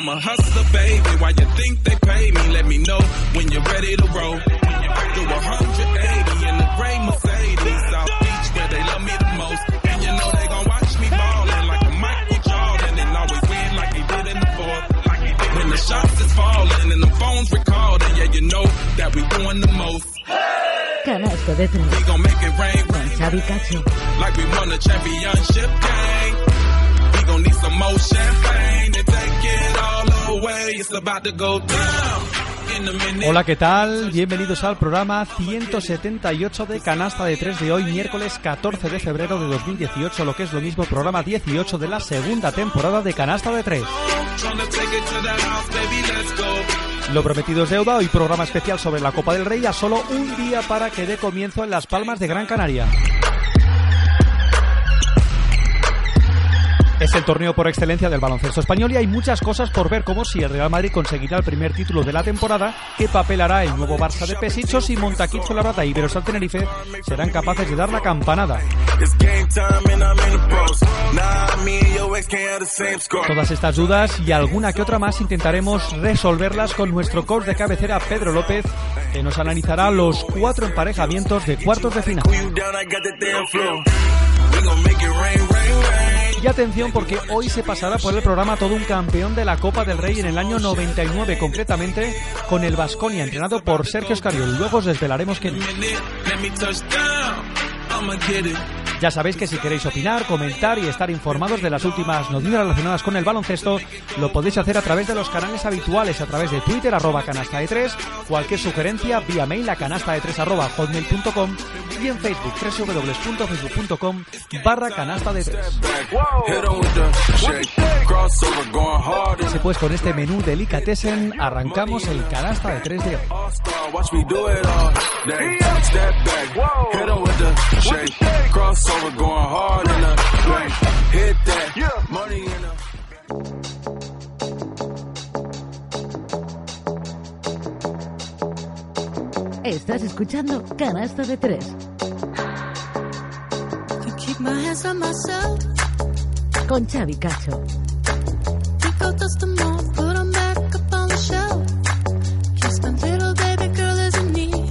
I'm a hustler, baby. Why you think they pay me? Let me know when you're ready to roll. Do 180 in the gray Mercedes, South Beach, where they love me the most. And you know they gon' watch me ballin' like a Michael Jordan and always win like he did in the fourth. Like he did when the shots is falling and the phones recording, yeah, you know that we doing the most. Canasto de tres. We gon' make it rain, Con Xavi Cacho. like we won a championship game. We gon' need some more champagne Hola, ¿qué tal? Bienvenidos al programa 178 de Canasta de 3 de hoy, miércoles 14 de febrero de 2018, lo que es lo mismo, programa 18 de la segunda temporada de Canasta de 3. Tryna take it to the house, baby, let's go. Lo prometido es deuda, hoy programa especial sobre la Copa del Rey, a solo un día para que dé comienzo en Las Palmas de Gran Canaria. Es el torneo por excelencia del baloncesto español y hay muchas cosas por ver, como si el Real Madrid conseguirá el primer título de la temporada, qué papel hará el nuevo Barça de Pesic o si Montaquit Fuenlabrada y Iberostar Tenerife serán capaces de dar la campanada. Todas estas dudas y alguna que otra más intentaremos resolverlas con nuestro coach de cabecera Pedro López, que nos analizará los cuatro emparejamientos de cuartos de final. Y atención porque hoy se pasará por el programa todo un campeón de la Copa del Rey en el año 99, concretamente con el Vasconia, entrenado por Sergio Escariol. Luego os desvelaremos quién. Ya sabéis que si queréis opinar, comentar y estar informados de las últimas noticias relacionadas con el baloncesto, lo podéis hacer a través de los canales habituales, a través de Twitter, arroba canasta de 3, cualquier sugerencia vía mail a canasta de 3 arroba hotmail.com y en Facebook, www.facebook.com barra canasta de 3. Hit 'em. Así pues, con este menú delicatessen arrancamos el canasta de 3 de hoy. 'em. Estás escuchando Canasto de tres. In need.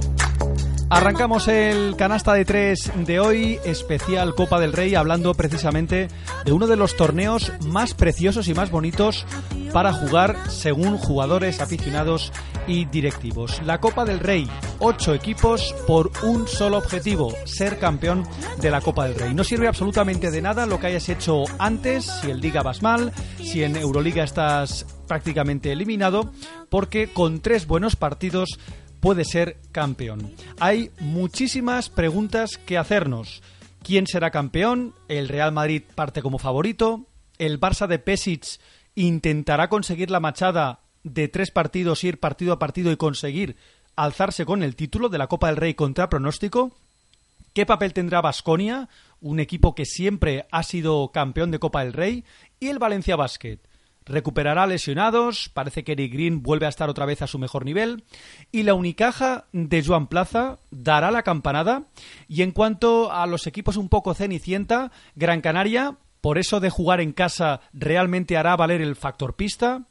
Arrancamos el canasta de tres de hoy, especial Copa del Rey, hablando precisamente de uno de los torneos más preciosos y más bonitos para jugar según jugadores, aficionados y directivos. La Copa del Rey, ocho equipos por un solo objetivo, ser campeón de la Copa del Rey. No sirve absolutamente de nada lo que hayas hecho antes, si en Liga vas mal, si en Euroliga estás prácticamente eliminado, porque con tres buenos partidos puede ser campeón. Hay muchísimas preguntas que hacernos. ¿Quién será campeón? ¿El Real Madrid parte como favorito? ¿El Barça de Pesic intentará conseguir la machada de tres partidos, ir partido a partido y conseguir alzarse con el título de la Copa del Rey contra pronóstico? ¿Qué papel tendrá Basconia, un equipo que siempre ha sido campeón de Copa del Rey? Y el Valencia Basket. Recuperará lesionados, parece que Eric Green vuelve a estar otra vez a su mejor nivel. Y la Unicaja de Joan Plaza dará la campanada. Y en cuanto a los equipos un poco cenicienta, Gran Canaria, por eso de jugar en casa, realmente hará valer el factor pista.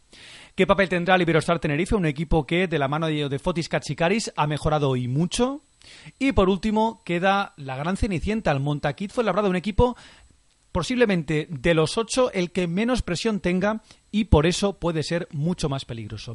¿Qué papel tendrá el Iberostar Tenerife, un equipo que de la mano de Fotis Katsikaris ha mejorado y mucho? Y por último queda la gran cenicienta, el Montaquit fue labrado un equipo posiblemente de los ocho el que menos presión tenga y por eso puede ser mucho más peligroso.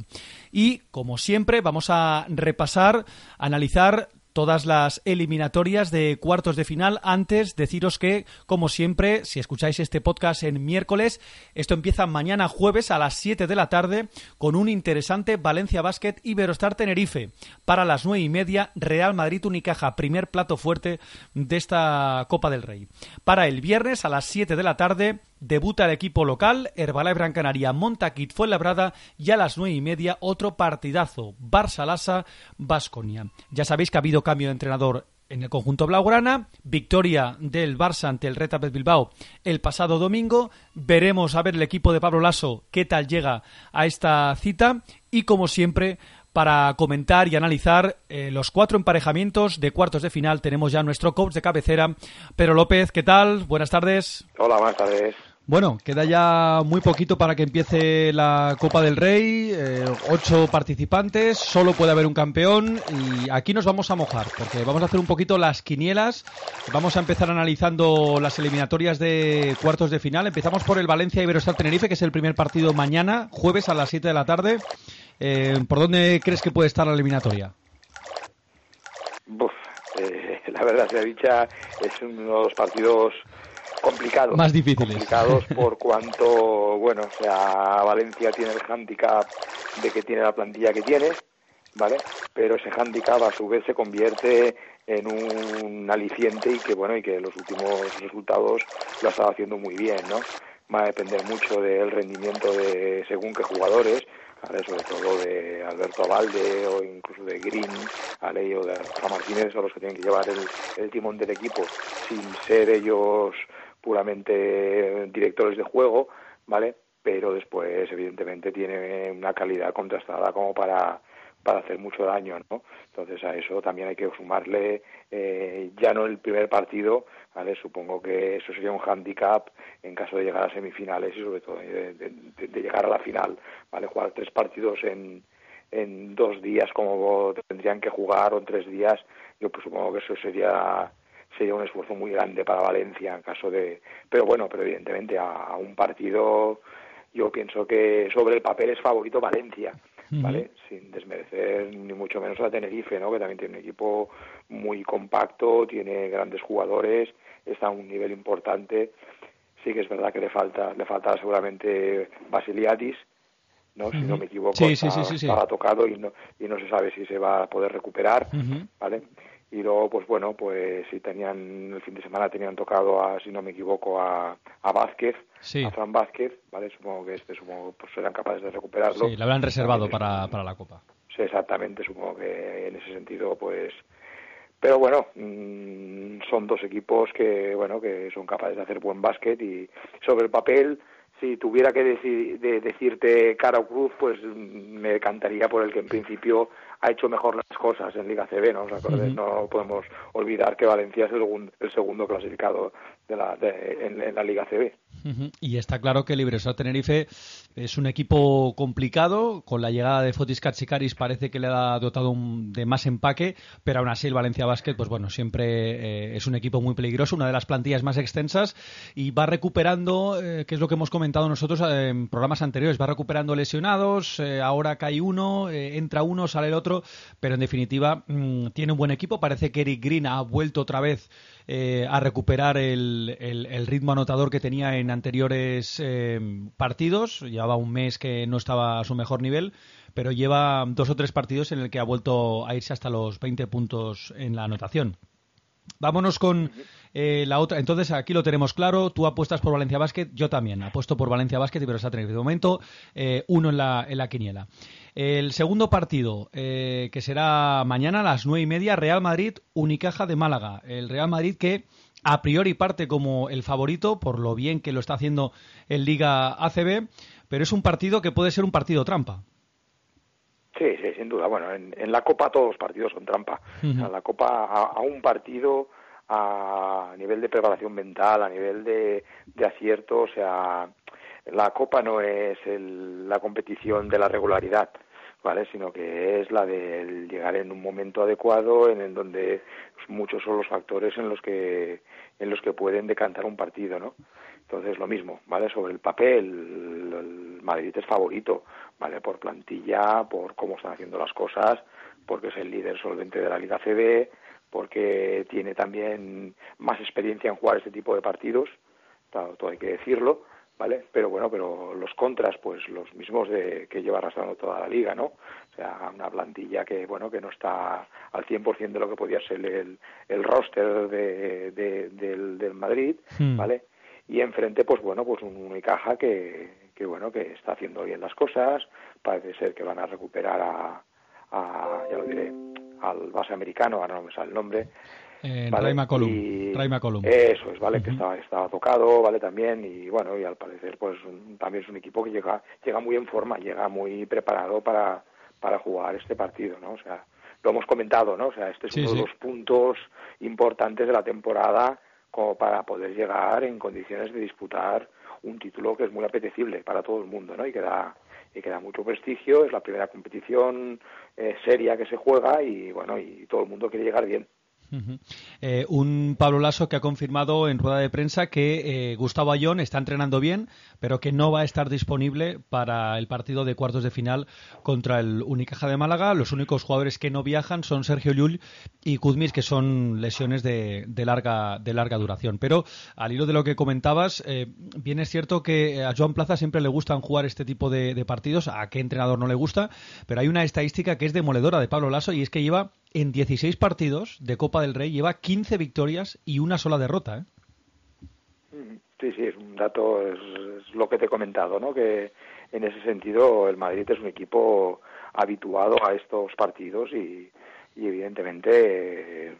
Y como siempre vamos a repasar, analizar todas las eliminatorias de cuartos de final. Antes, deciros que, como siempre, si escucháis este podcast en miércoles, esto empieza mañana jueves a las 7 de la tarde con un interesante Valencia Basket Iberostar Tenerife. Para las 9 y media, Real Madrid Unicaja, primer plato fuerte de esta Copa del Rey. Para el viernes a las 7 de la tarde, debuta el equipo local, Herbalife Gran Canaria, Montaquit Fuenlabrada y a las nueve y media otro partidazo, Barça-Lasa, Basconia. Ya sabéis que ha habido cambio de entrenador en el conjunto blaugrana, victoria del Barça ante el Reta Bilbao el pasado domingo. Veremos a ver el equipo de Pablo Lasso qué tal llega a esta cita y como siempre para comentar y analizar eh, los cuatro emparejamientos de cuartos de final tenemos ya nuestro coach de cabecera, Pedro López. ¿Qué tal? Buenas tardes. Hola, buenas tardes. Bueno, queda ya muy poquito para que empiece la Copa del Rey, eh, ocho participantes, solo puede haber un campeón y aquí nos vamos a mojar porque vamos a hacer un poquito las quinielas, vamos a empezar analizando las eliminatorias de cuartos de final, empezamos por el Valencia Iberostar Tenerife que es el primer partido mañana, jueves a las 7 de la tarde, eh, ¿por dónde crees que puede estar la eliminatoria? Eh, la verdad sea dicha, es uno de los partidos complicados. Más difíciles. Complicados por cuanto, bueno, o sea, Valencia tiene el hándicap de que tiene la plantilla que tiene, ¿vale? Pero ese hándicap a su vez se convierte en un aliciente y que, bueno, y que los últimos resultados lo ha estado haciendo muy bien, ¿no? Va a depender mucho del rendimiento de según qué jugadores, sobre todo de Alberto Valde o incluso de Green, ¿vale? o de Rafa Martínez, los que tienen que llevar el, el timón del equipo sin ser ellos puramente directores de juego, ¿vale? Pero después, evidentemente, tiene una calidad contrastada como para para hacer mucho daño, ¿no? Entonces a eso también hay que sumarle eh, ya no el primer partido, ¿vale? Supongo que eso sería un hándicap en caso de llegar a semifinales y sobre todo de, llegar a la final, ¿vale? Jugar tres partidos en, en dos días como tendrían que jugar o en tres días, yo pues supongo que eso sería sería un esfuerzo muy grande para Valencia en caso de pero bueno pero evidentemente a un partido yo pienso que sobre el papel es favorito Valencia vale uh -huh. sin desmerecer ni mucho menos a Tenerife no que también tiene un equipo muy compacto tiene grandes jugadores está a un nivel importante sí que es verdad que le falta le falta seguramente Basiliadis ¿no? Si no me equivoco, sí, estaba, sí, sí, tocado y no, y no se sabe si se va a poder recuperar, Uh -huh. ¿vale? Y luego, pues bueno, pues si tenían, el fin de semana tenían tocado a, si no me equivoco, a, a Vázquez, Sí. a Fran Vázquez, ¿vale? Supongo que este, supongo, pues serán capaces de recuperarlo. Sí, la habrán reservado También es para, para la Copa. Sí, exactamente, supongo que en ese sentido, pues... Pero bueno, mm, son dos equipos que, bueno, que son capaces de hacer buen básquet y sobre el papel, si tuviera que deci- de- decirte cara o cruz, pues mm, me decantaría por el que en principio ha hecho mejor las cosas en Liga CB, ¿no? ¿Os. No podemos olvidar que Valencia es el, el segundo clasificado de la, de- en, en la Liga CB. Y está claro que el Iberostar Tenerife es un equipo complicado. Con la llegada de Fotis Katsikaris parece que le ha dotado de más empaque, pero aún así el Valencia Basket, pues bueno, siempre eh, es un equipo muy peligroso, una de las plantillas más extensas y va recuperando, eh, que es lo que hemos comentado nosotros eh, en programas anteriores, va recuperando lesionados. eh, ahora cae uno, eh, entra uno, sale el otro, pero en definitiva mm, tiene un buen equipo. Parece que Eric Green ha vuelto otra vez a recuperar el- el ritmo anotador que tenía en anteriores eh, partidos. Llevaba un mes que no estaba a su mejor nivel, pero lleva dos o tres partidos en el que ha vuelto a irse hasta los 20 puntos en la anotación. Vámonos con eh, la otra. Entonces, aquí lo tenemos claro. Tú apuestas por Valencia Basket, yo también. Apuesto por Valencia Basket y Iberostar Tenerife. De momento, eh, uno en la, en la quiniela. El segundo partido, eh, que será mañana a las nueve y media, Real Madrid, Unicaja de Málaga. El Real Madrid que a priori parte como el favorito, por lo bien que lo está haciendo en Liga ACB, pero es un partido que puede ser un partido trampa. Sí, sí, sin duda. Bueno, en, en la Copa todos los partidos son trampa. Ujú. O sea, en la Copa a, a un partido a nivel de preparación mental, a nivel de, de acierto, o sea, la Copa no es el- la competición de la regularidad, ¿vale? Sino que es la de llegar en un momento adecuado en el donde muchos son los factores en los que en los que pueden decantar un partido, ¿no? Entonces lo mismo, ¿vale? Sobre el papel, el Madrid es favorito, ¿vale? Por plantilla, por cómo están haciendo las cosas, porque es el líder solvente de la Liga CB, porque tiene también más experiencia en jugar este tipo de partidos, todo hay que decirlo, ¿vale? Pero bueno, pero los contras, pues los mismos de que lleva arrastrando toda la liga, ¿no? O sea, una plantilla que, bueno, que no está al 100% de lo que podía ser el, el roster de, de- del, del Madrid, Hmm. ¿vale? y enfrente pues bueno pues un Unicaja que, que bueno que está haciendo bien las cosas parece ser que van a recuperar a, a ya lo diré al base americano ahora no me sale el nombre Eh, ¿vale? Ray McCollum. Y- Ray McCollum. Eso es, ¿vale? Que estaba, estaba tocado, ¿vale? También, y bueno, y al parecer, pues un- también es un equipo que llega, llega muy en forma, llega muy preparado para, para jugar este partido, ¿no? O sea, lo hemos comentado, ¿no? O sea, este es Sí, uno sí. de los puntos importantes de la temporada como para poder llegar en condiciones de disputar un título que es muy apetecible para todo el mundo, ¿no? Y que da, y que da mucho prestigio, es la primera competición eh, seria que se juega y bueno, y todo el mundo quiere llegar bien. Ujú. Eh, un Pablo Lasso que ha confirmado en rueda de prensa que eh, Gustavo Ayón está entrenando bien, pero que no va a estar disponible para el partido de cuartos de final contra el Unicaja de Málaga. Los únicos jugadores que no viajan son Sergio Llull y Kuzmis, que son lesiones de, de larga, de larga duración. Pero al hilo de lo que comentabas, eh, bien es cierto que a Joan Plaza siempre le gustan jugar este tipo de, de partidos, a qué entrenador no le gusta, pero hay una estadística que es demoledora de Pablo Lasso y es que lleva en 16 partidos de Copa del Rey, lleva 15 victorias y una sola derrota. ¿eh? Sí, sí, es un dato, es, es lo que te he comentado, ¿no? Que en ese sentido el Madrid es un equipo habituado a estos partidos y, y evidentemente eh,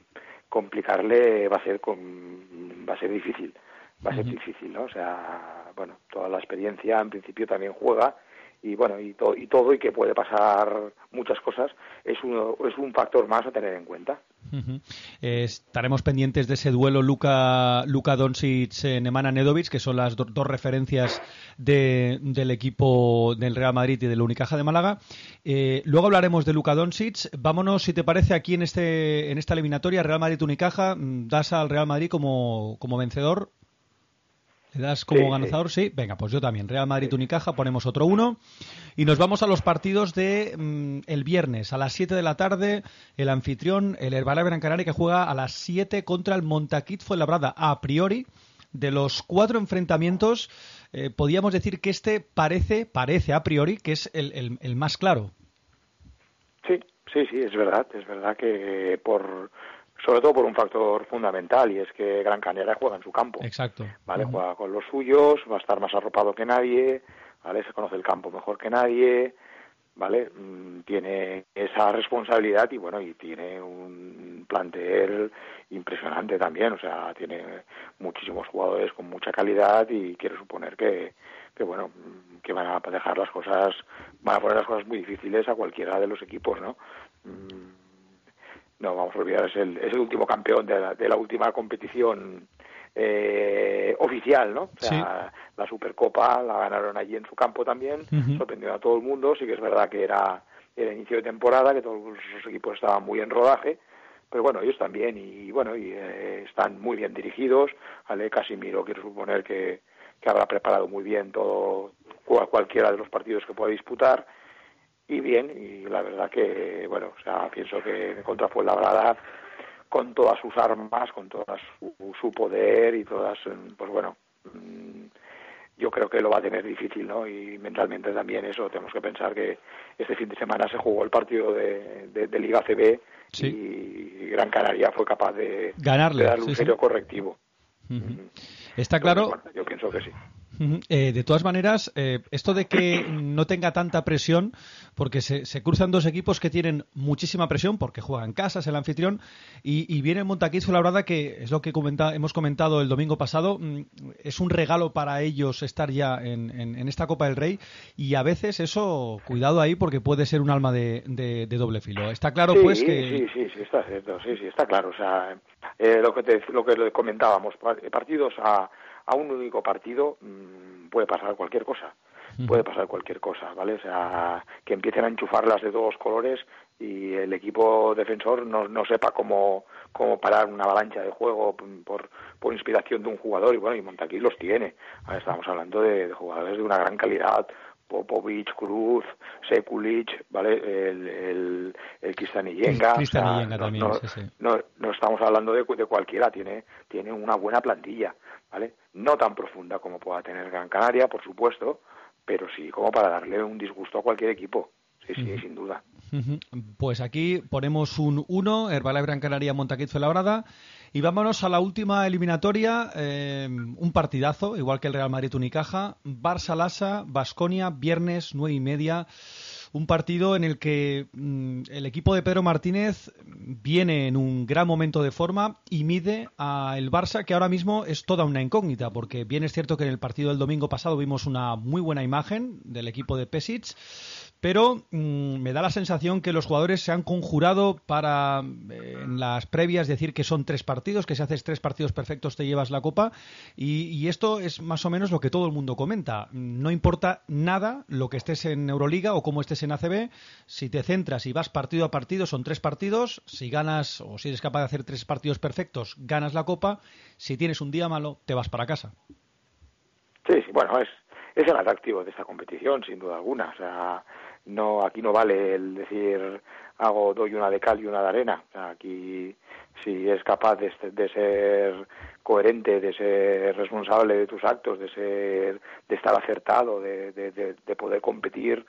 complicarle va a ser va a ser difícil, va a ser difícil, ¿no? O sea, bueno, toda la experiencia en principio también juega y bueno y, to- y todo y que puede pasar muchas cosas es uno, es un factor más a tener en cuenta. Estaremos pendientes de ese duelo Luka, Luka Doncic eh, Nemanja Nedovic, que son las do- dos referencias de- del equipo del Real Madrid y del Unicaja de Málaga. Eh, luego hablaremos de Luka Doncic. Vámonos, si te parece, aquí en este en esta eliminatoria Real Madrid Unicaja, mm, das al Real Madrid como, como vencedor. ¿Le das como Sí, sí. ganador? Sí. Venga, pues yo también. Real Madrid Unicaja, ponemos otro uno. Y nos vamos a los partidos de mm, el viernes a las 7 de la tarde. El anfitrión, el Herbalife Gran Canaria, que juega a las 7 contra el Montaquit Fuenlabrada. A priori, de los cuatro enfrentamientos, eh, podríamos decir que este parece, parece a priori, que es el, el- el más claro. Sí, sí, sí, es verdad, es verdad que por sobre todo por un factor fundamental y es que Gran Canaria juega en su campo, Exacto. ¿vale? Juega con los suyos, va a estar más arropado que nadie, ¿vale? Se conoce el campo mejor que nadie, ¿vale? Mm, Tiene esa responsabilidad y bueno, y tiene un plantel impresionante también, o sea, tiene muchísimos jugadores con mucha calidad y quiero suponer que, que bueno, mm, que van a dejar las cosas, van a poner las cosas muy difíciles a cualquiera de los equipos, ¿no? No vamos a olvidar, es el, es el último campeón de la, de la última competición eh, oficial, ¿no? O sea, la Supercopa la ganaron allí en su campo también, Ujú. sorprendió a todo el mundo, sí que es verdad que era, era inicio de temporada, que todos los equipos estaban muy en rodaje, pero bueno, ellos también, y bueno, y eh, están muy bien dirigidos, Ale Casimiro quiero suponer que, que habrá preparado muy bien todo, cual- cualquiera de los partidos que pueda disputar, y bien, y la verdad que, bueno, o sea, pienso que contra Fuenlabrada, con todas sus armas, con toda su, su poder y todas, mm, pues bueno, mm, yo creo que lo va a tener difícil, ¿no? Y mentalmente también eso, tenemos que pensar que este fin de semana se jugó el partido de, de- de Liga CB Sí. y Gran Canaria fue capaz de, Ganarle, de darle un sí. serio correctivo. Está claro. bueno, yo pienso que sí. Eh, de todas maneras, eh, esto de que no tenga tanta presión, porque se, se cruzan dos equipos que tienen muchísima presión, porque juegan casas el anfitrión, y, y viene Montaquís Labrada, que es lo que comenta- hemos comentado el domingo pasado, mm, es un regalo para ellos estar ya en, en- en esta Copa del Rey, y a veces eso, cuidado ahí, porque puede ser un alma de, de- de doble filo. Está claro, sí, pues, que... sí, sí, sí, está cierto, sí, sí, está claro. O sea, eh, lo que te, lo que comentábamos, pa- partidos a, a un único partido mm, puede pasar cualquier cosa, puede pasar cualquier cosa, ¿vale? O sea, que empiecen a enchufarlas de todos colores y el equipo defensor no, no sepa cómo, cómo parar una avalancha de juego por, por inspiración de un jugador y bueno, y Montaquí los tiene. Ahora estamos hablando de, de jugadores de una gran calidad, Popovic, Cruz, Sekulic, ¿vale? El, el, el Kristanillenga, Kristanillenga no- también, no, sí, sí. no, no estamos hablando de, de cualquiera, tiene, tiene una buena plantilla, ¿vale? No tan profunda como pueda tener Gran Canaria, por supuesto, pero sí como para darle un disgusto a cualquier equipo. Sí, sí, sin duda. Pues aquí ponemos un 1, Herbalife Gran Canaria Montaquit Fuenlabrada. Y vámonos a la última eliminatoria, eh, un partidazo, igual que el Real Madrid Unicaja, Barça Lasa, Basconia, viernes nueve y media. Un partido en el que mm, el equipo de Pedro Martínez viene en un gran momento de forma y mide a el Barça, que ahora mismo es toda una incógnita, porque bien es cierto que en el partido del domingo pasado vimos una muy buena imagen del equipo de Pesic, pero mm, me da la sensación que los jugadores se han conjurado para eh, en las previas decir que son tres partidos, que si haces tres partidos perfectos te llevas la copa y, esto es más o menos lo que todo el mundo comenta. No importa nada lo que estés en Euroliga o cómo estés en ACB, si te centras y vas partido a partido son tres partidos, si ganas o si eres capaz de hacer tres partidos perfectos ganas la copa, si tienes un día malo te vas para casa. Sí, sí, bueno, es, es el atractivo de esta competición, sin duda alguna. O sea, no aquí no vale el decir hago doy una de cal y una de arena. Aquí si es capaz de, de ser coherente, de ser responsable de tus actos, de ser de estar acertado, de poder competir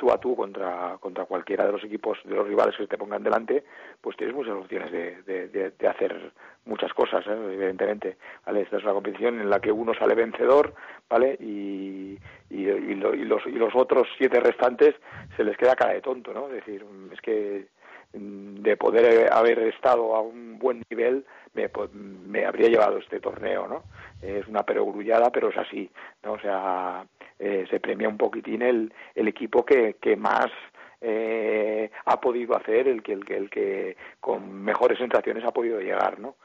tú a tú contra, contra cualquiera de los equipos, de los rivales que te pongan delante, pues tienes muchas opciones de, de, hacer muchas cosas, ¿eh? evidentemente. ¿vale? Esta es una competición en la que uno sale vencedor, ¿vale? Y, y, y, lo, y, los, y los otros siete restantes se les queda cara de tonto, ¿no? Es decir, es que de poder haber estado a un buen nivel me, me habría llevado este torneo, ¿no? Es una perogrullada, pero es así, ¿no? O sea, eh, se premia un poquitín el, el equipo que, que más eh, ha podido hacer, el que, el que, el que con mejores sensaciones ha podido llegar, ¿no?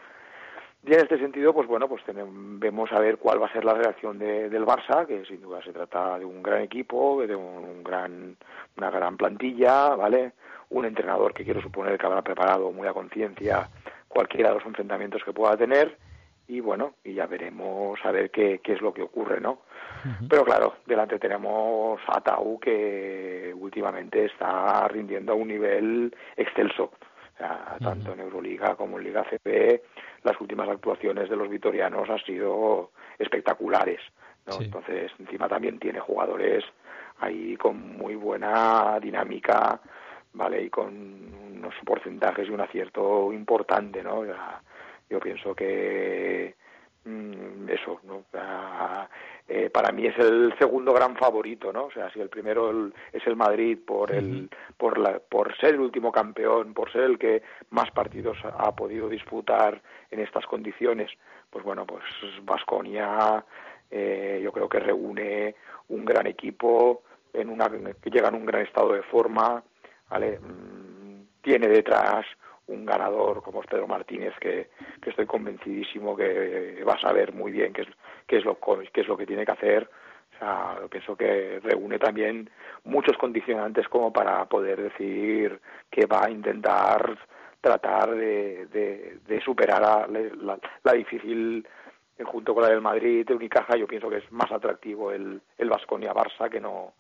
Y en este sentido, pues bueno, pues tenemos, vemos a ver cuál va a ser la reacción de, del Barça, que sin duda se trata de un gran equipo, de un, gran, una gran plantilla, ¿vale? Un entrenador que quiero suponer que habrá preparado muy a conciencia cualquiera de los enfrentamientos que pueda tener y bueno, y ya veremos a ver qué, qué es lo que ocurre, ¿no? Uh -huh. Pero claro, delante tenemos a Tau que últimamente está rindiendo a un nivel excelso. O sea, tanto en Euroliga como en Liga CP, las últimas actuaciones de los vitorianos han sido espectaculares. ¿no? Sí. Entonces, encima también tiene jugadores ahí con muy buena dinámica, ¿vale? Y con unos porcentajes y un acierto importante, ¿no? Yo pienso que mmm, eso, ¿no? Ah, eh, para mí es el segundo gran favorito, ¿no? O sea, si el primero el, es el Madrid por el por la por ser el último campeón, por ser el que más partidos ha podido disputar en estas condiciones, pues bueno, pues Vasconia eh, yo creo que reúne un gran equipo en una que llega en un gran estado de forma, ¿vale? Mm, tiene detrás un ganador como es Pedro Martínez que, que estoy convencidísimo que va a saber muy bien qué es, qué es lo qué es lo que tiene que hacer. O sea, pienso que reúne también muchos condicionantes como para poder decir que va a intentar tratar de, de, superar a la, la, difícil junto con la del Madrid, de Unicaja, yo pienso que es más atractivo el, el Vasconia Barça que no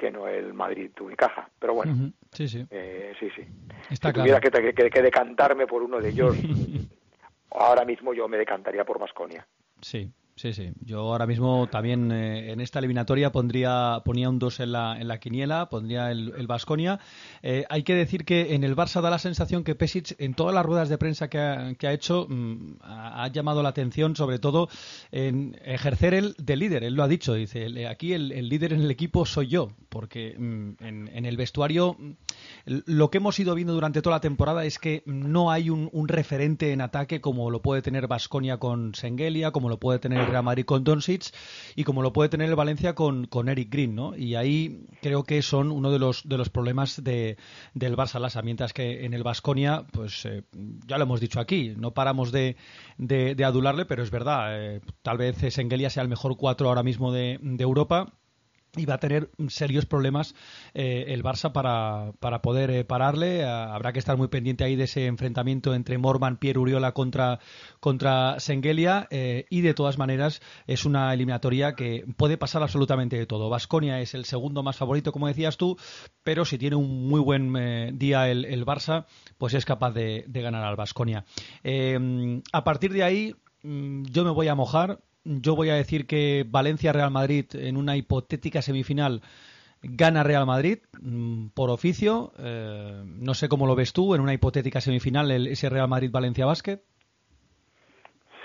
que no el Madrid Unicaja. Pero bueno, uh -huh. sí, sí. Eh, sí, sí. Está si claro. tuviera que, que, que, decantarme por uno de ellos, ahora mismo yo me decantaría por Vasconia. Sí, Sí, sí. Yo ahora mismo también eh, en esta eliminatoria pondría, ponía un 2 en la, en la quiniela, pondría el Vasconia. Eh, hay que decir que en el Barça da la sensación que Pesic, en todas las ruedas de prensa que ha, que ha hecho, mmm, ha, llamado la atención sobre todo en ejercer el de líder. Él lo ha dicho, dice, aquí el, el líder en el equipo soy yo, porque mmm, en, en, el vestuario lo que hemos ido viendo durante toda la temporada es que no hay un, un referente en ataque como lo puede tener Vasconia con Sengelia, como lo puede tener Real Madrid con y como lo puede tener el Valencia con, con Eric Green, ¿no? Y ahí creo que son uno de los de los problemas de, del Barça Lasa, mientras que en el Vasconia, pues eh, ya lo hemos dicho aquí, no paramos de, de, de adularle, pero es verdad, eh, tal vez Sengelia sea el mejor cuatro ahora mismo de, de Europa y va a tener serios problemas eh, el Barça para, para poder eh, pararle. Ah, habrá que estar muy pendiente ahí de ese enfrentamiento entre Morman, Pierre Uriola contra, contra Sengelia eh, y de todas maneras es una eliminatoria que puede pasar absolutamente de todo. Vasconia es el segundo más favorito, como decías tú, pero si tiene un muy buen día el, el, Barça, pues es capaz de, de ganar al Vasconia. A partir de ahí mm, yo me voy a mojar yo voy a decir que Valencia-Real Madrid en una hipotética semifinal gana Real Madrid mm, por oficio. Eh, no sé cómo lo ves tú en una hipotética semifinal, el- ese Real Madrid-Valencia Basket.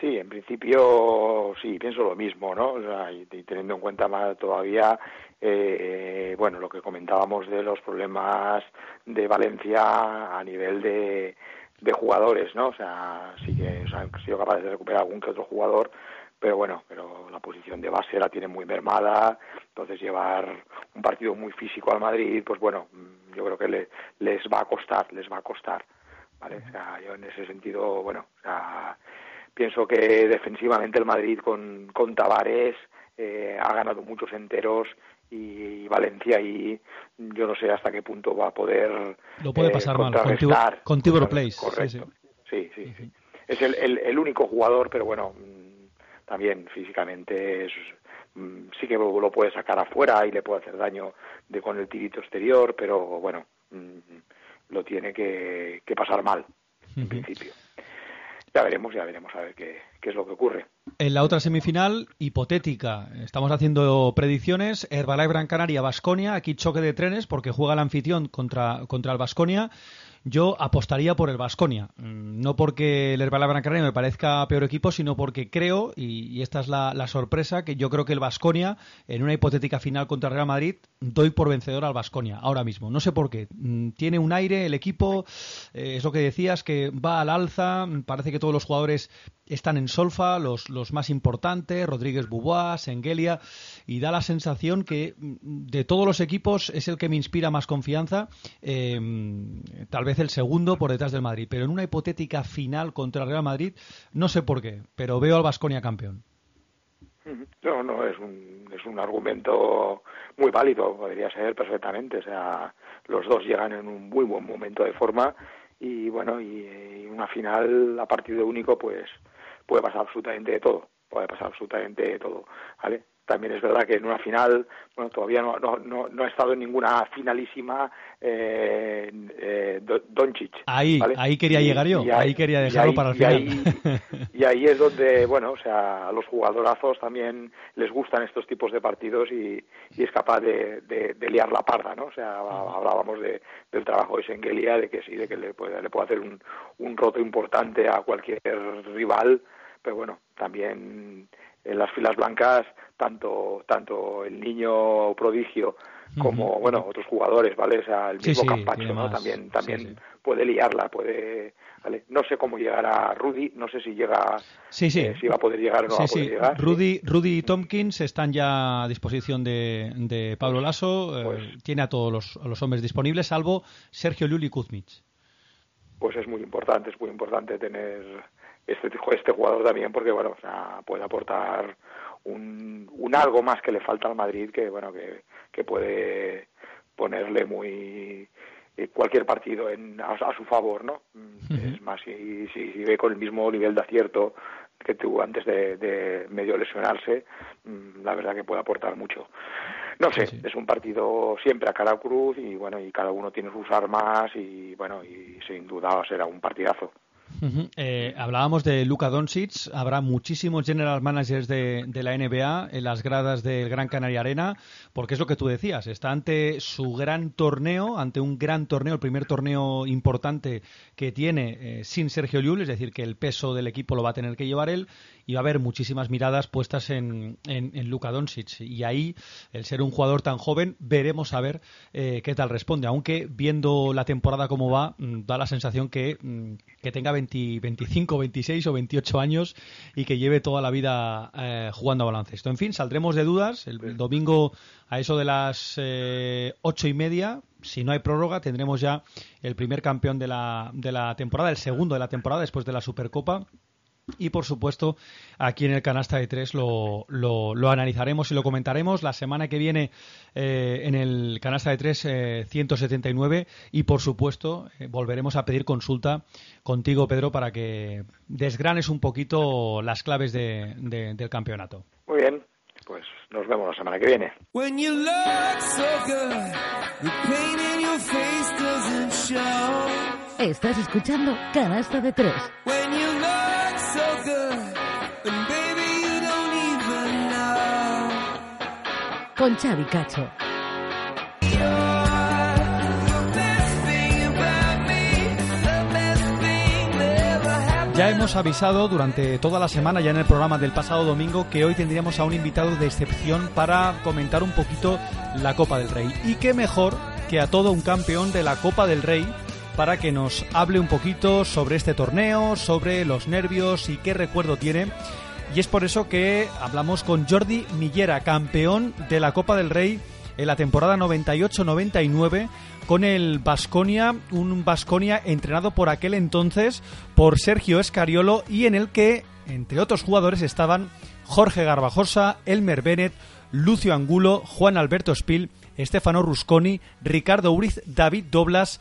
Sí, en principio sí, pienso lo mismo, ¿no? O sea, y, teniendo en cuenta más todavía, eh, bueno, lo que comentábamos de los problemas de Valencia a nivel de, de jugadores, ¿no? O sea, sí que o sea, han sido capaces de recuperar algún que otro jugador, pero bueno, pero la posición de base la tiene muy mermada, entonces llevar un partido muy físico al Madrid, pues bueno, yo creo que le- les va a costar, les va a costar, ¿vale? O sea, yo en ese sentido, bueno, o sea, pienso que defensivamente el Madrid con, con Tavares eh, ha ganado muchos enteros y Valencia y yo no sé hasta qué punto va a poder Lo puede eh, pasar mal, con. Tibor- con Tibor Correcto, Place, sí, correcto. Sí, sí, sí. Es el, el, el único jugador, pero bueno, también físicamente es, mm, sí que lo lo puede sacar afuera y le puede hacer daño de con el tirito exterior, pero bueno, mm, lo tiene que, que pasar mal, en principio. Ya veremos, ya veremos a ver qué, qué es lo que ocurre. En la otra semifinal, hipotética, estamos haciendo predicciones. Herbalife Gran Canaria, Basconia. Aquí choque de trenes porque juega el anfitrión contra, contra el Basconia. Yo apostaría por el Basconia. No porque el Herbalife Gran Canaria me parezca peor equipo, sino porque creo, y, esta es la, sorpresa, que yo creo que el Basconia, en una hipotética final contra Real Madrid, doy por vencedor al Basconia ahora mismo. No sé por qué. Mm, Tiene un aire, el equipo, eh, es lo que decías, que va al alza. Mm, Parece que todos los jugadores están en solfa, los, los más importantes, Rodríguez Bubois, Sengelia, y da la sensación que mm, de todos los equipos es el que me inspira más confianza, eh, tal vez el segundo por detrás del Madrid, pero en una hipotética final contra el Real Madrid, no sé por qué, pero veo al Vasconia campeón. No, no, es un, es un argumento muy válido, podría ser perfectamente. O sea, los dos llegan en un muy buen momento de forma y bueno, y, y una final a partido único, pues puede pasar absolutamente de todo, puede pasar absolutamente de todo, ¿vale? También es verdad que en una final, bueno, todavía no, no, no, no ha estado en ninguna finalísima eh, eh, Do- Doncic. Ahí, ¿vale? ahí quería llegar yo, y ahí quería dejarlo ahí- para el y final. ahí- y ahí es donde, bueno, o sea, a los jugadorazos también les gustan estos tipos de partidos y, y es capaz de, de- de liar la parda, ¿no? O sea, hablábamos de, del trabajo de Sengelia, de que sí, de que le puede, le puede hacer un, un roto importante a cualquier rival, pero bueno, también en las filas blancas, tanto, tanto el niño prodigio como, bueno, otros jugadores, ¿vale? O sea, el mismo sí, Campacho, ¿no? También, también sí, puede liarla, puede, ¿vale? No sé cómo llegará Rudy, no sé si llega, Sí, sí. eh, si va a poder llegar o no va a poder sí. llegar. Rudy, Rudy y Tompkins están ya a disposición de, de Pablo Lasso. eh, pues- tiene a todos los, a los hombres disponibles, salvo Sergio Llull y Kuzmich. Pues es muy importante, es muy importante tener este, este jugador también porque, bueno, o sea, puede aportar un, un algo más que le falta al Madrid que, bueno, que, que puede ponerle muy eh, cualquier partido en, a, a su favor, ¿no? Mm, Es más, si, si, si ve con el mismo nivel de acierto que tuvo antes de, de medio lesionarse, mm, la verdad que puede aportar mucho. No sé, Sí, sí. es un partido siempre a cara cruz y bueno, y cada uno tiene sus armas y bueno, y sin duda será un partidazo. Eh, hablábamos de Luka Doncic. Habrá muchísimos general managers de, de la NBA en las gradas del Gran Canaria Arena, porque es lo que tú decías. Está ante su gran torneo, ante un gran torneo, el primer torneo importante que tiene eh, sin Sergio Llull, es decir, que el peso del equipo lo va a tener que llevar él y va a haber muchísimas miradas puestas en, en, en Luka Doncic. Y ahí, el ser un jugador tan joven, veremos a ver eh, qué tal responde. Aunque viendo la temporada como va, mm, da la sensación que, mm, que tenga 20 25, 26 o 28 años y que lleve toda la vida eh, jugando a baloncesto. En fin, saldremos de dudas. El, el domingo a eso de las eh, ocho y media, si no hay prórroga, tendremos ya el primer campeón de la, de la temporada, el segundo de la temporada después de la Supercopa. Y por supuesto, aquí en el canasta de tres lo, lo, lo analizaremos y lo comentaremos la semana que viene eh, en el canasta de tres eh, 179. Y por supuesto, eh, volveremos a pedir consulta contigo, Pedro, para que desgranes un poquito las claves de, de, del campeonato. Muy bien, pues nos vemos la semana que viene. When you look so good, the pain in your face doesn't show. Estás escuchando Canasta de Tres. con Xavi Cacho. Ya hemos avisado durante toda la semana, ya en el programa del pasado domingo, que hoy tendríamos a un invitado de excepción para comentar un poquito la Copa del Rey. Y qué mejor que a todo un campeón de la Copa del Rey para que nos hable un poquito sobre este torneo, sobre los nervios y qué recuerdo tiene y es por eso que hablamos con Jordi Millera, campeón de la Copa del Rey en la temporada 98-99 con el Basconia, un Basconia entrenado por aquel entonces por Sergio Escariolo y en el que, entre otros jugadores, estaban Jorge Garbajosa, Elmer Bennett, Lucio Angulo, Juan Alberto Spil, Stefano Rusconi, Ricardo Uriz, David Doblas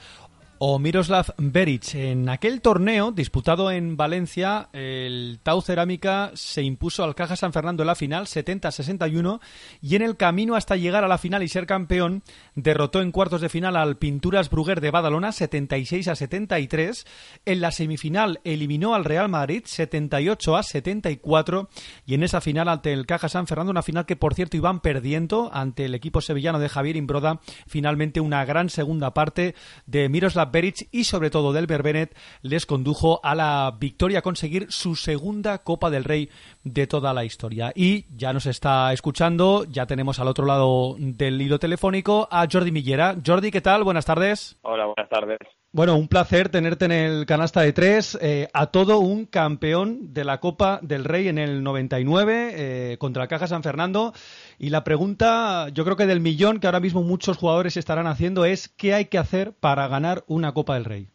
o Miroslav Beric. En aquel torneo disputado en Valencia, el Tau Cerámica se impuso al Caja San Fernando en la final 70-61 y en el camino hasta llegar a la final y ser campeón derrotó en cuartos de final al Pinturas Bruguer de Badalona 76 a 73. En la semifinal eliminó al Real Madrid 78 a 74 y en esa final ante el Caja San Fernando, una final que por cierto iban perdiendo ante el equipo sevillano de Javier Imbroda, finalmente una gran segunda parte de Miroslav Beric y sobre todo del Bennett les condujo a la victoria a conseguir su segunda Copa del Rey de toda la historia. Y ya nos está escuchando, ya tenemos al otro lado del hilo telefónico a Jordi Millera. Jordi, ¿qué tal? Buenas tardes. Hola, buenas tardes. Bueno, un placer tenerte en el canasta de tres. eh, a todo un campeón de la Copa del Rey en el 99 eh, contra Caja San Fernando. Y la pregunta, yo creo que del millón que ahora mismo muchos jugadores estarán haciendo es ¿qué hay que hacer para ganar una Copa del Rey?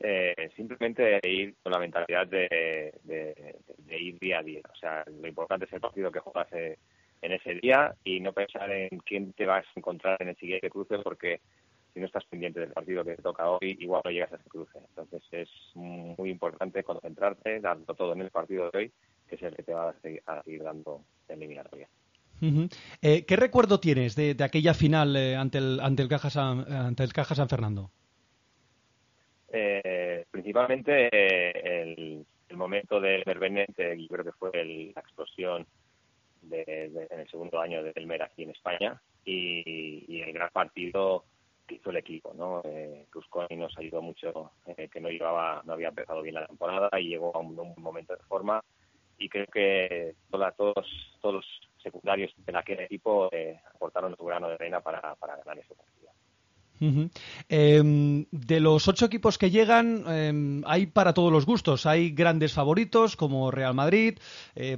Eh, simplemente ir con la mentalidad de, de- de ir día a día. O sea, lo importante es el partido que juegas eh, en ese día y no pensar en quién te vas a encontrar en el siguiente cruce porque si no estás pendiente del partido que te toca hoy, igual no llegas a ese cruce. Entonces es muy importante concentrarte, darlo todo en el partido de hoy, que es el que te va a seguir, a seguir dando eliminatoria. Ujú. Eh, ¿Qué recuerdo tienes de, de aquella final eh, ante, el, ante, el Caja San, ante el Caja San Fernando? Eh, principalmente el, el momento del eh, yo creo que fue el- la explosión de- de- en el segundo año de Elmer aquí en España y, y el gran partido que hizo el equipo, ¿no? Eh, Rusconi nos ayudó mucho, eh, que no llevaba, no había empezado bien la temporada y llegó a un, un momento de forma y creo que toda- todos todos los secundarios de aquel equipo eh, aportaron su grano de arena para, para ganar ese partido. Eh, de los ocho equipos que llegan, eh, hay para todos los gustos. Hay grandes favoritos como Real Madrid,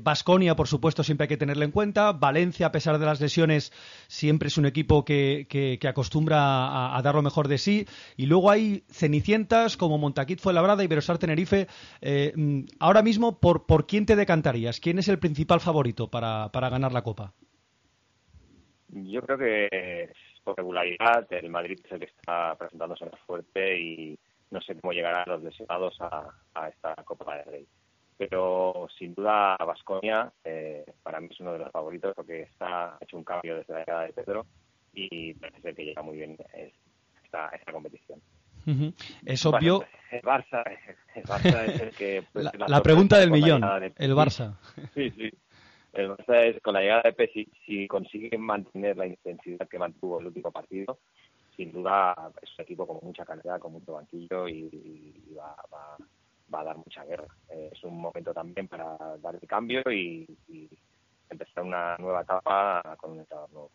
Basconia, por supuesto, siempre hay que tenerlo en cuenta. Valencia, a pesar de las lesiones, siempre es un equipo que, acostumbra a, dar lo mejor de sí. Y luego hay cenicientas como Montaquit Fuenlabrada y Berosar Tenerife. Eh, mm, ahora mismo, ¿por, ¿por quién te decantarías? ¿Quién es el principal favorito para, para ganar la Copa? Yo creo que por regularidad el Madrid es el que está presentándose más fuerte y no sé cómo llegarán los lesionados a, a esta Copa del Rey. Pero sin duda Vasconia para mí es uno de los favoritos porque está ha hecho un cambio desde la llegada de Pedro y parece que llega muy bien es- esta, esta competición. Es obvio. Bueno, el Barça, el Barça es el que pues, La, pregunta del millón, de el Barça. Sí, sí. El Barça es, con la llegada de Pesci, si consigue mantener la intensidad que mantuvo el último partido, sin duda es un equipo con mucha calidad, con mucho banquillo y, va, va, va a dar mucha guerra. Es un momento también para dar el cambio y, y empezar una nueva etapa con un entrenador nuevo.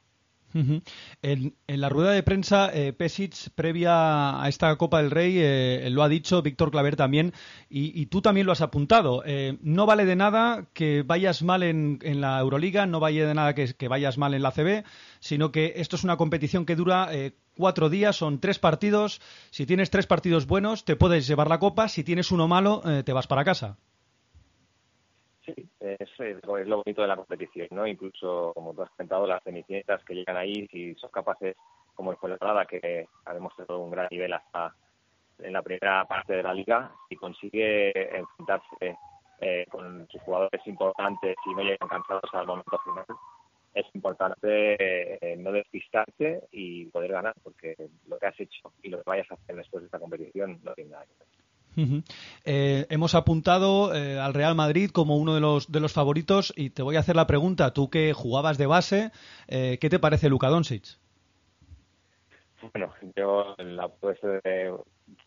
En, la rueda de prensa, eh, Pesic, previa a esta Copa del Rey, eh, lo ha dicho Víctor Claver también, y, tú también lo has apuntado. Eh, no vale de nada que vayas mal en, la Euroliga, no vale de nada que, que vayas mal en la CB, sino que esto es una competición que dura eh, cuatro días, son tres partidos. Si tienes tres partidos buenos, te puedes llevar la Copa. Si tienes uno malo, eh, te vas para casa. Sí, es, es lo bonito de la competición, ¿no? Incluso, como tú has comentado, las cenicientas que llegan ahí, si son capaces, como el Fuenlabrada, que ha demostrado un gran nivel hasta en la primera parte de la liga, si consigue enfrentarse eh, con sus jugadores importantes y no llegan cansados al momento final, es importante eh, no despistarse y poder ganar, porque lo que has hecho y lo que vayas a hacer después de esta competición no tiene nada. Eh, hemos apuntado eh, al Real Madrid como uno de los, de los favoritos y te voy a hacer la pregunta, tú que jugabas de base, eh, ¿qué te parece Luka Doncic? Bueno, yo la puesto de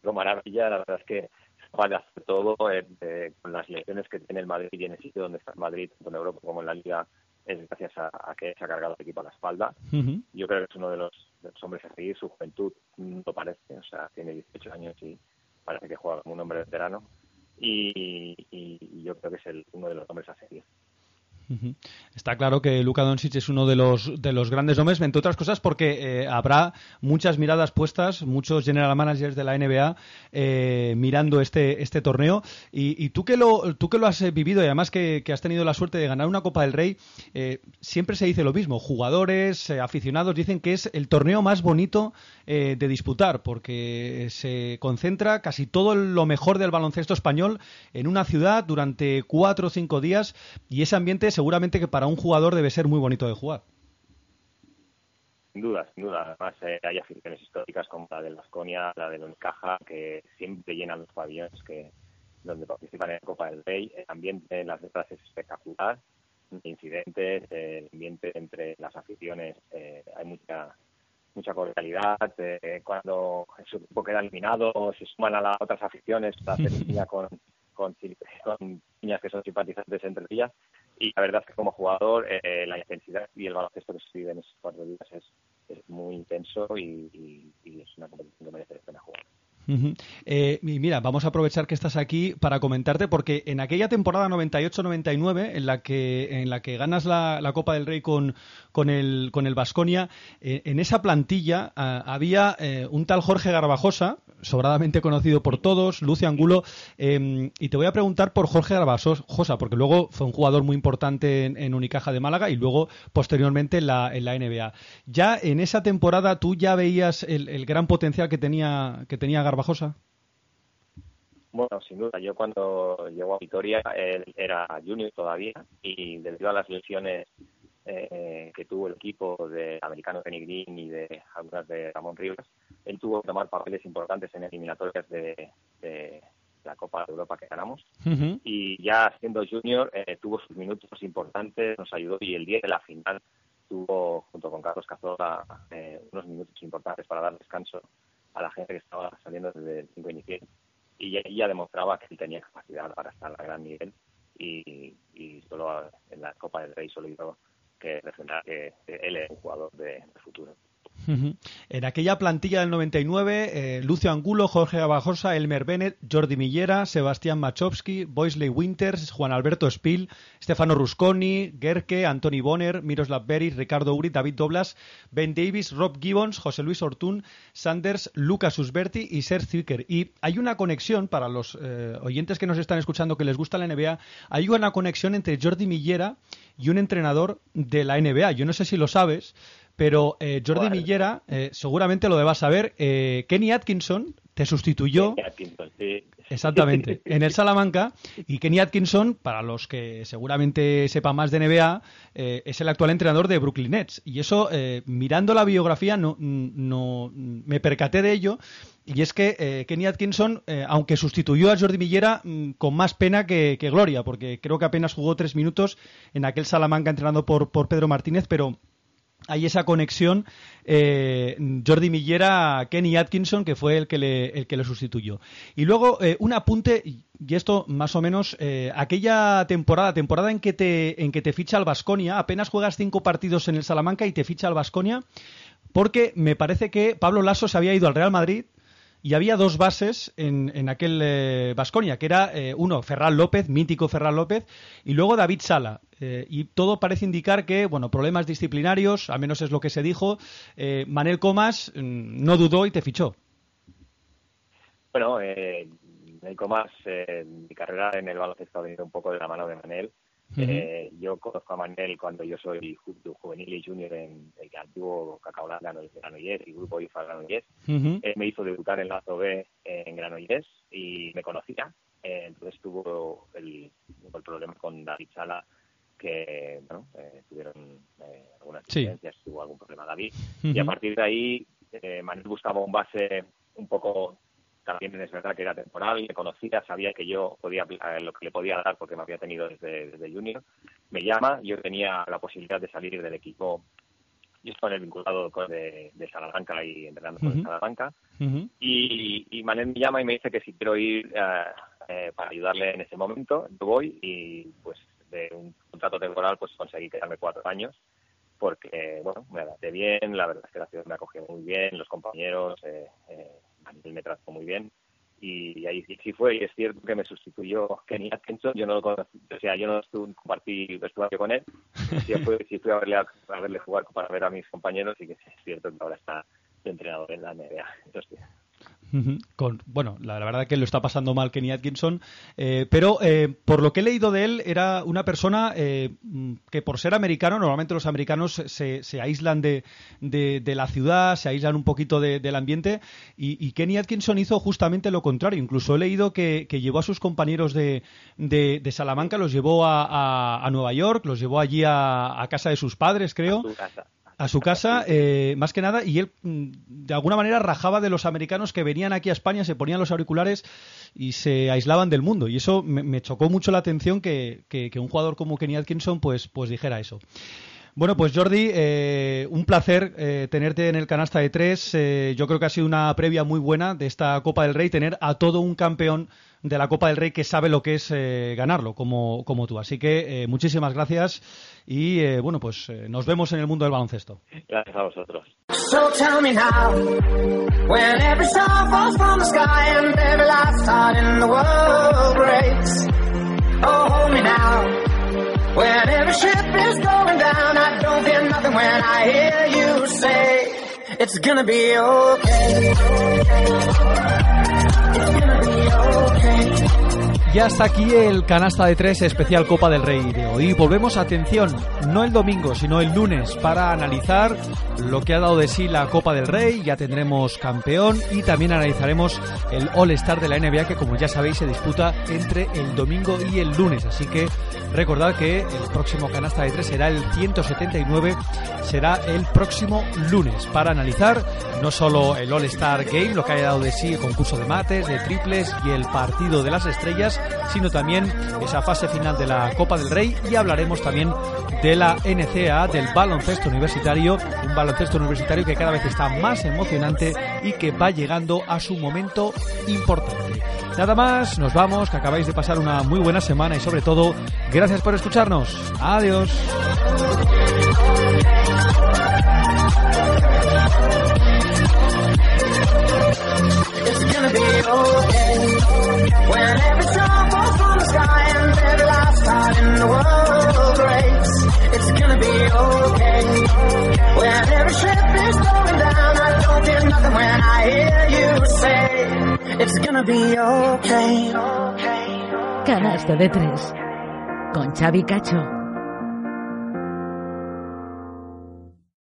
lo maravilla, la verdad es que hacer todo eh, con las lecciones que tiene el Madrid y en el sitio donde está el Madrid, tanto en Europa como en la Liga, es gracias a, a que se ha cargado el equipo a la espalda. Yo creo que es uno de los, de los hombres a seguir. Su juventud no parece, o sea, tiene 18 años y parece que juega como un hombre veterano. Y, y- yo creo que es el, uno de los hombres a seguir. Está claro que Luka Doncic es uno de los de los grandes nombres, entre otras cosas porque eh, habrá muchas miradas puestas, muchos general managers de la NBA eh, mirando este este torneo y, tú que lo tú que lo has eh, vivido y además que, que has tenido la suerte de ganar una Copa del Rey, siempre se dice lo mismo. Jugadores, aficionados dicen que es el torneo más bonito de disputar porque se concentra casi todo lo mejor del baloncesto español en una ciudad durante cuatro o cinco días y ese ambiente seguramente que para un jugador debe ser muy bonito de jugar. Sin duda, sin duda. Además, eh, hay aficiones históricas como la del Vasconia, la del Unicaja, que siempre llenan los pabellones que donde participan en la Copa del Rey. El ambiente en las letras es espectacular. Incidentes, eh, el ambiente entre las aficiones, eh, hay mucha mucha cordialidad. eh, cuando su equipo queda eliminado, se suman a las otras aficiones para hacer con, con, con piñas que son simpatizantes entre ellas. Y la verdad que como jugador eh, la intensidad y el baloncesto que se vive en esos cuatro días es, es muy intenso y es una competición que merece la pena jugar. Eh, y mira, vamos a aprovechar que estás aquí para comentarte porque en aquella temporada 98-99 en la que en la que ganas la, Copa del Rey con el con Vasconia, en esa plantilla ah, había eh, un tal Jorge Garbajosa, sobradamente conocido por todos, Lucio Angulo, eh, y te voy a preguntar por Jorge Garbajosa porque luego fue un jugador muy importante en, Unicaja de Málaga y luego posteriormente en la, en la NBA. Ya en esa temporada tú ya veías el, el gran potencial que tenía que tenía Garbajosa. Bueno, sin duda, yo cuando llegó a Vitoria, él era junior todavía y debido a las lesiones eh, que tuvo el equipo de americano Kenny Green y de algunas de Ramón Rivas, él tuvo que tomar papeles importantes en eliminatorias de, de la Copa de Europa que ganamos. Y ya siendo junior, eh, tuvo sus minutos importantes, nos ayudó y el día de la final tuvo, junto con Carlos Cazorla, eh, unos minutos importantes para dar descanso a la gente que estaba saliendo desde el 5 inicial. Y ya, demostraba que él tenía capacidad para estar a gran nivel y, y solo en la Copa del Rey solo hizo que refrendar que él es un jugador de futuro. En aquella plantilla del 99, eh, Lucio Angulo, Jorge Abajosa, Elmer Bennett, Jordi Millera, Sebastián Machowski, Boisley Winters, Juan Alberto Spill, Stefano Rusconi, Gerke, Anthony Bonner, Miroslav Beris, Ricardo Uri, David Doblas, Ben Davis, Rob Gibbons, José Luis Ortún, Sanders, Lucas Usberti y Serge Zwicker. Y hay una conexión para los eh, oyentes que nos están escuchando que les gusta la NBA, hay una conexión entre Jordi Millera y un entrenador de la NBA. Yo no sé si lo sabes, pero eh, Jordi. Millera, eh, seguramente lo debas saber, eh, Kenny Atkinson te sustituyó Kenny Atkinson, sí. exactamente en el Salamanca y Kenny Atkinson, para los que seguramente sepan más de NBA, eh, es el actual entrenador de Brooklyn Nets. Y eso, eh, mirando la biografía, no, no me percaté de ello. Y es que eh, Kenny Atkinson, eh, aunque sustituyó a Jordi Millera mm, con más pena que, que gloria, porque creo que apenas jugó tres minutos en aquel Salamanca entrenado por, por Pedro Martínez, pero hay esa conexión eh, Jordi Millera Kenny Atkinson que fue el que le, el que sustituyó. Y luego eh, un apunte y esto más o menos eh, aquella temporada temporada en que te en que te ficha al Vasconia apenas juegas cinco partidos en el Salamanca y te ficha al Vasconia porque me parece que Pablo Lasso se había ido al Real Madrid y había dos bases en, en aquel Vasconia, que era eh, uno, Ferran López, mítico Ferran López, y luego David Sala. Eh, y todo parece indicar que, bueno, problemas disciplinarios, al menos es lo que se dijo, eh, Manel Comas mm, no dudó y te fichó. Bueno, eh, Manel Comas, eh, mi carrera en el baloncesto ha venido un poco de la mano de Manel. Ujú. Eh, yo conozco a Manel cuando yo soy ju- juvenil y junior en el antiguo Cacaolán Granollers y Grupo IFA Granollers. Ujú. Él me hizo debutar en la B en Granollers y me conocía. Eh, entonces tuvo el, el problema con David Sala, que bueno, eh, tuvieron eh, algunas Sí. diferencias, tuvo algún problema David. Y a partir de ahí, eh, Manuel buscaba un base un poco, también es verdad que era temporal, le conocía, sabía que yo podía eh, lo que le podía dar porque me había tenido desde, desde junior. Me llama, yo tenía la posibilidad de salir del equipo yo estoy en el vinculado de, de Salamanca y entrenando con el Ujú. Salamanca. Ujú. Y, y Manel me llama y me dice que si quiero ir eh, eh, para ayudarle en ese momento, yo voy y pues de un contrato temporal pues conseguí quedarme cuatro años porque, bueno, me adapté bien, la verdad es que la ciudad me acogió muy bien, los compañeros, eh, eh, Manel me trató muy bien. Y, ahí sí, fue y es cierto que me sustituyó Kenny Atkinson, yo no lo conocí, o sea, yo no estuve, compartí vestuario con él, sí fui, sí fui a, verle a, a verle jugar para ver a mis compañeros y que es cierto que ahora está de entrenador en la NBA, eso Con, bueno, la, la verdad que lo está pasando mal Kenny Atkinson, eh, pero eh, por lo que he leído de él, era una persona eh, mm, que por ser americano, normalmente los americanos se, aíslan de, de- la ciudad, se aíslan un poquito de- del ambiente, y, Kenny Atkinson hizo justamente lo contrario. Incluso he leído que, llevó a sus compañeros de, Salamanca, los llevó a Nueva York, los llevó allí a, a casa de sus padres, creo A su casa. A su casa, eh, más que nada, y él mm, de alguna manera rajaba de los americanos que venían aquí a España, se ponían los auriculares y se aislaban del mundo. Y eso me, chocó mucho la atención que, que- que un jugador como Kenny Atkinson pues, pues dijera eso. Bueno, pues Jordi, eh, un placer eh, tenerte en el canasta de tres. Eh, yo creo que ha sido una previa muy buena de esta Copa del Rey, tener a todo un campeón de la Copa del Rey que sabe lo que es eh, ganarlo, como, como tú. Así que eh, muchísimas gracias y eh, bueno, pues eh, nos vemos en el mundo del baloncesto. Gracias a vosotros. So tell me now, When every ship is going down, I don't hear nothing when I hear you say, it's gonna be okay. It's gonna be okay. Y hasta aquí el canasta de tres especial Copa del Rey de hoy. Volvemos, atención, no el domingo, sino el lunes para analizar lo que ha dado de sí la Copa del Rey. Ya tendremos campeón y también analizaremos el All Star de la NBA que como ya sabéis se disputa entre el domingo y el lunes. Así que recordad que el próximo canasta de tres será el 179, será el próximo lunes para analizar no solo el All Star Game, lo que haya dado de sí el concurso de mates, de triples y el partido de las estrellas, sino también esa fase final de la Copa del Rey y hablaremos también de la NCAA, del baloncesto universitario, un baloncesto universitario que cada vez está más emocionante y que va llegando a su momento importante. Nada más, nos vamos, que acabáis de pasar una muy buena semana y sobre todo, gracias por escucharnos. Adiós. When every star falls from the sky and every last heart in the world breaks. It's gonna be okay when every ship is going down. I don't feel nothing when I hear you say it's gonna be okay. Canasta de tres. Con Xavi Cacho.